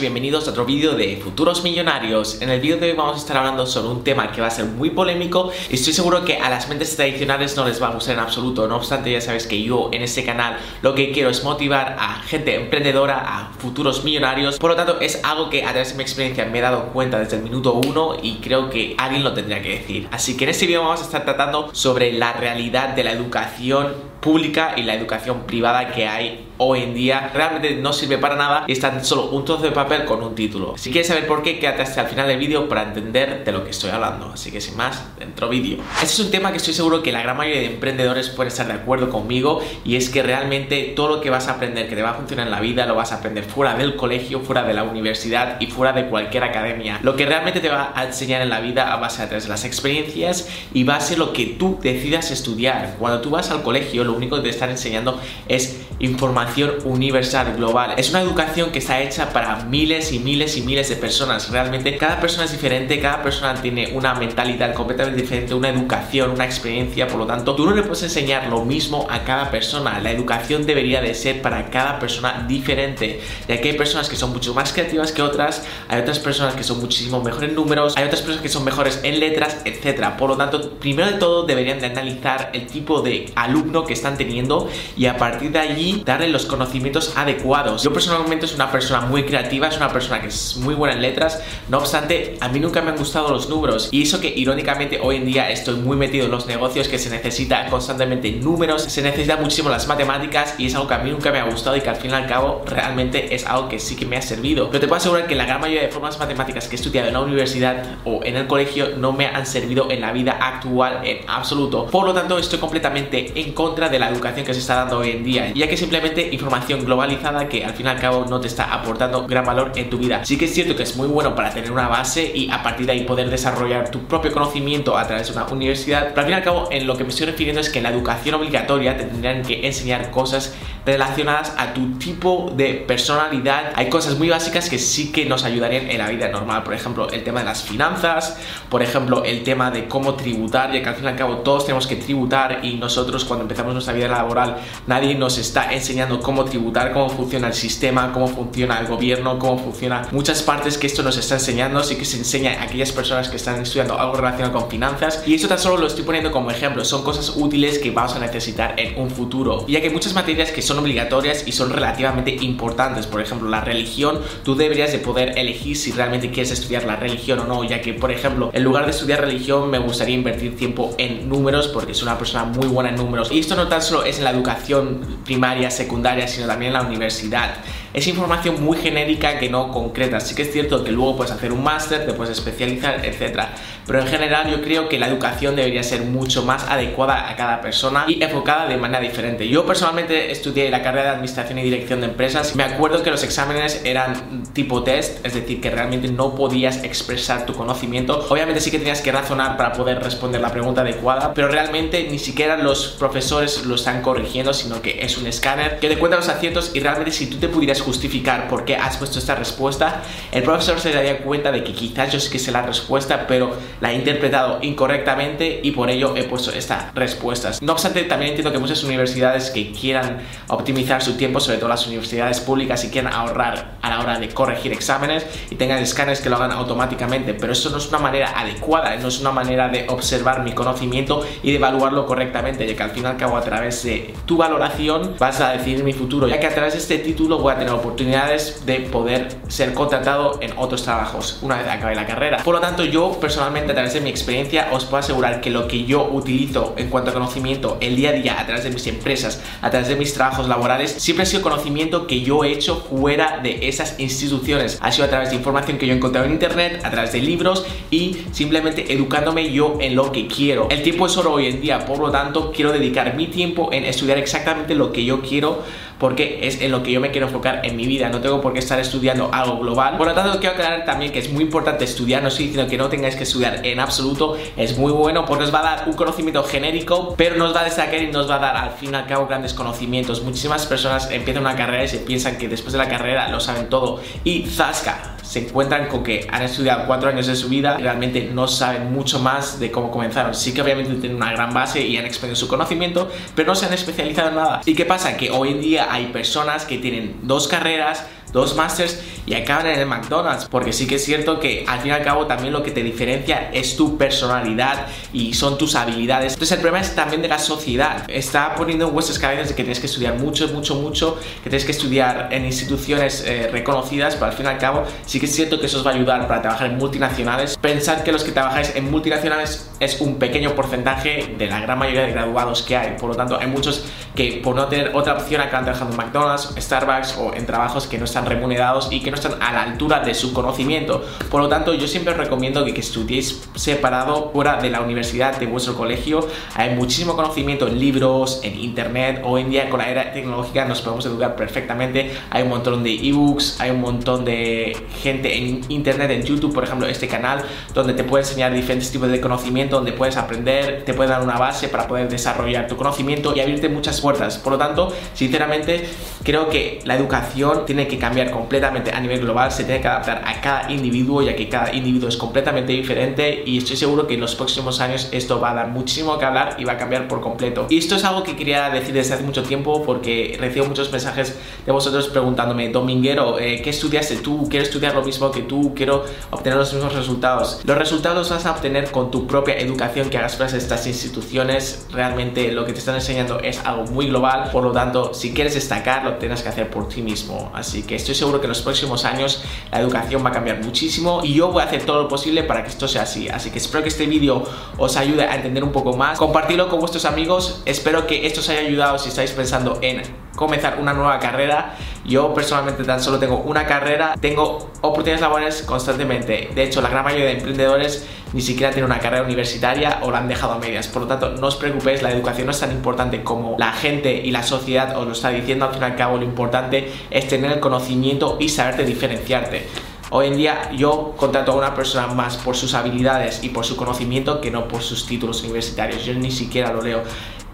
Bienvenidos a otro vídeo de Futuros Millonarios. En el vídeo de hoy vamos a estar hablando sobre un tema que va a ser muy polémico y estoy seguro que a las mentes tradicionales no les va a gustar en absoluto. No obstante, ya sabes que yo en este canal lo que quiero es motivar a gente emprendedora, a futuros millonarios. Por lo tanto, es algo que a través de mi experiencia me he dado cuenta desde el minuto uno y creo que alguien lo tendría que decir. Así que en este vídeo vamos a estar tratando sobre la realidad de la educación pública y la educación privada que hay hoy en día realmente no sirve para nada y está solo un trozo de papel con un título. Si quieres saber por qué, quédate hasta el final del vídeo para entender de lo que estoy hablando. Así que sin más, dentro vídeo. Este es un tema que estoy seguro que la gran mayoría de emprendedores pueden estar de acuerdo conmigo y es que realmente todo lo que vas a aprender que te va a funcionar en la vida lo vas a aprender fuera del colegio, fuera de la universidad y fuera de cualquier academia. Lo que realmente te va a enseñar en la vida a ser a través de las experiencias y va a ser lo que tú decidas estudiar. Cuando tú vas al colegio, lo único que te están enseñando es información universal, global. Es una educación que está hecha para miles y miles y miles de personas. Realmente cada persona es diferente, cada persona tiene una mentalidad completamente diferente, una educación, una experiencia. Por lo tanto, tú no le puedes enseñar lo mismo a cada persona. La educación debería de ser para cada persona diferente, ya que hay personas que son mucho más creativas que otras, hay otras personas que son muchísimo mejores en números, hay otras personas que son mejores en letras, etcétera. Por lo tanto, primero de todo deberían de analizar el tipo de alumno que están teniendo y a partir de allí darle los conocimientos adecuados. Yo personalmente soy una persona muy creativa, es una persona que es muy buena en letras, no obstante, a mí nunca me han gustado los números y eso que irónicamente hoy en día estoy muy metido en los negocios que se necesita constantemente números, se necesita muchísimo las matemáticas y es algo que a mí nunca me ha gustado y que al fin y al cabo realmente es algo que sí que me ha servido. Pero te puedo asegurar que la gran mayoría de formas matemáticas que he estudiado en la universidad o en el colegio no me han servido en la vida actual en absoluto. Por lo tanto, estoy completamente en contra de la educación que se está dando hoy en día, ya que simplemente información globalizada que al fin y al cabo no te está aportando gran valor en tu vida. Sí que es cierto que es muy bueno para tener una base y a partir de ahí poder desarrollar tu propio conocimiento a través de una universidad, pero al fin y al cabo en lo que me estoy refiriendo es que en la educación obligatoria te tendrían que enseñar cosas relacionadas a tu tipo de personalidad. Hay cosas muy básicas que sí que nos ayudarían en la vida normal, por ejemplo, el tema de las finanzas, por ejemplo, el tema de cómo tributar, ya que al fin y al cabo todos tenemos que tributar y nosotros cuando empezamos nuestra vida laboral nadie nos está enseñando cómo tributar, cómo funciona el sistema, cómo funciona el gobierno, cómo funciona muchas partes que esto nos está enseñando, sí que se enseña a aquellas personas que están estudiando algo relacionado con finanzas. Y eso tan solo lo estoy poniendo como ejemplo, son cosas útiles que vamos a necesitar en un futuro, ya que hay muchas materias que son obligatorias y son relativamente importantes. Por ejemplo, la religión, tú deberías de poder elegir si realmente quieres estudiar la religión o no, ya que, por ejemplo, en lugar de estudiar religión, me gustaría invertir tiempo en números porque soy una persona muy buena en números. Y esto no tan solo es en la educación primaria, secundaria, sino también en la universidad es información muy genérica que no concreta. Sí que es cierto que luego puedes hacer un máster, te puedes especializar, etc. Pero en general yo creo que la educación debería ser mucho más adecuada a cada persona y enfocada de manera diferente. Yo personalmente estudié la carrera de Administración y Dirección de Empresas. Me acuerdo que los exámenes eran tipo test, es decir, que realmente no podías expresar tu conocimiento. Obviamente sí que tenías que razonar para poder responder la pregunta adecuada, pero realmente ni siquiera los profesores lo están corrigiendo, sino que es un escáner que te cuenta los aciertos y realmente si tú te pudieras justificar por qué has puesto esta respuesta, el profesor se daría cuenta de que quizás yo que sé la respuesta, pero la he interpretado incorrectamente y por ello he puesto estas respuestas. No obstante, también entiendo que muchas universidades que quieran optimizar su tiempo, sobre todo las universidades públicas, y quieran ahorrar a la hora de corregir exámenes y tengan escáneres que lo hagan automáticamente, pero eso no es una manera adecuada, no es una manera de observar mi conocimiento y de evaluarlo correctamente, ya que al fin y al cabo a través de tu valoración vas a decidir mi futuro, ya que a través de este título voy a tener oportunidades de poder ser contratado en otros trabajos una vez acabe la carrera. Por lo tanto, yo personalmente a través de mi experiencia os puedo asegurar que lo que yo utilizo en cuanto a conocimiento el día a día a través de mis empresas, a través de mis trabajos laborales, siempre ha sido conocimiento que yo he hecho fuera de esas instituciones. Ha sido a través de información que yo he encontrado en internet, a través de libros y simplemente educándome yo en lo que quiero. El tiempo es oro hoy en día, por lo tanto, quiero dedicar mi tiempo en estudiar exactamente lo que yo quiero porque es en lo que yo me quiero enfocar en mi vida, no tengo por qué estar estudiando algo global. Por lo tanto, quiero aclarar también que es muy importante estudiar, no estoy diciendo que no tengáis que estudiar en absoluto, es muy bueno porque os va a dar un conocimiento genérico, pero nos va a destacar y nos va a dar al fin y al cabo grandes conocimientos. Muchísimas personas empiezan una carrera y se piensan que después de la carrera lo saben todo. Y zasca, se encuentran con que han estudiado cuatro años de su vida y realmente no saben mucho más de cómo comenzaron. Sí que obviamente tienen una gran base y han expandido su conocimiento, pero no se han especializado en nada. ¿Y qué pasa? Que hoy en día hay personas que tienen dos carreras, dos masters y acaban en el McDonald's. Porque sí que es cierto que al fin y al cabo también lo que te diferencia es tu personalidad y son tus habilidades. Entonces el problema es también de la sociedad. Está poniendo en vuestras cabezas de que tienes que estudiar mucho, mucho, mucho, que tienes que estudiar en instituciones eh, reconocidas, pero al fin y al cabo sí que es cierto que eso os va a ayudar para trabajar en multinacionales. Pensad que los que trabajáis en multinacionales es un pequeño porcentaje de la gran mayoría de graduados que hay. Por lo tanto, hay muchos que por no tener otra opción acaban trabajando en McDonald's, Starbucks o en trabajos que no están remunerados y que no están a la altura de su conocimiento. Por lo tanto, yo siempre os recomiendo que, que estudiéis separado fuera de la universidad, de vuestro colegio. Hay muchísimo conocimiento en libros, en internet. Hoy en día con la era tecnológica nos podemos educar perfectamente. Hay un montón de ebooks, hay un montón de gente en internet, en YouTube, por ejemplo, este canal, donde te puede enseñar diferentes tipos de conocimiento, donde puedes aprender, te puede dar una base para poder desarrollar tu conocimiento y abrirte muchas puertas. Por lo tanto, sinceramente, creo que la educación tiene que cambiar completamente a nivel global, se tiene que adaptar a cada individuo, ya que cada individuo es completamente diferente y estoy seguro que en los próximos años esto va a dar muchísimo que hablar y va a cambiar por completo. Y esto es algo que quería decir desde hace mucho tiempo porque recibo muchos mensajes de vosotros preguntándome, Dominguero, eh, ¿qué estudiaste tú? ¿Quiero estudiar lo mismo que tú? ¿Quiero obtener los mismos resultados? Los resultados los vas a obtener con tu propia educación que hagas para estas instituciones. Realmente lo que te están enseñando es algo muy global, por lo tanto, si quieres destacar, lo tienes que hacer por ti mismo. Así que estoy seguro que en los próximos años la educación va a cambiar muchísimo y yo voy a hacer todo lo posible para que esto sea así. Así que espero que este vídeo os ayude a entender un poco más. Compartirlo con vuestros amigos. Espero que esto os haya ayudado si estáis pensando en comenzar una nueva carrera. Yo personalmente tan solo tengo una carrera, tengo oportunidades laborales constantemente. De hecho, la gran mayoría de emprendedores ni siquiera tienen una carrera universitaria o la han dejado a medias. Por lo tanto, no os preocupéis, la educación no es tan importante como la gente y la sociedad os lo está diciendo. Al fin y al cabo, lo importante es tener el conocimiento y saberte diferenciarte. Hoy en día yo contrato a una persona más por sus habilidades y por su conocimiento que no por sus títulos universitarios. Yo ni siquiera lo leo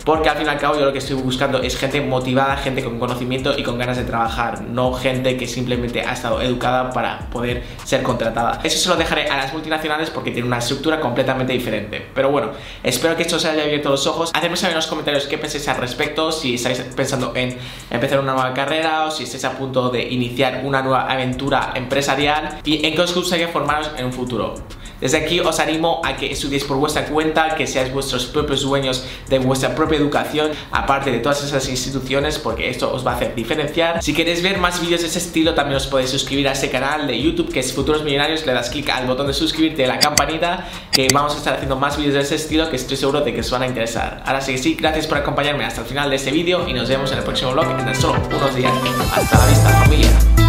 porque al fin y al cabo yo lo que estoy buscando es gente motivada, gente con conocimiento y con ganas de trabajar, no gente que simplemente ha estado educada para poder ser contratada. Eso se lo dejaré a las multinacionales porque tienen una estructura completamente diferente. Pero bueno, espero que esto os haya abierto los ojos. Hacedme saber en los comentarios qué pensáis al respecto, si estáis pensando en empezar una nueva carrera o si estáis a punto de iniciar una nueva aventura empresarial y en qué os gustaría formaros en un futuro. Desde aquí os animo a que estudiéis por vuestra cuenta, que seáis vuestros propios dueños de vuestra propia educación, aparte de todas esas instituciones, porque esto os va a hacer diferenciar. Si queréis ver más vídeos de ese estilo, también os podéis suscribir a este canal de YouTube que es Futuros Millonarios, le das clic al botón de suscribirte y la campanita, que vamos a estar haciendo más vídeos de ese estilo que estoy seguro de que os van a interesar. Ahora sí que sí, gracias por acompañarme hasta el final de este vídeo y nos vemos en el próximo vlog en solo unos días. Hasta la vista familia.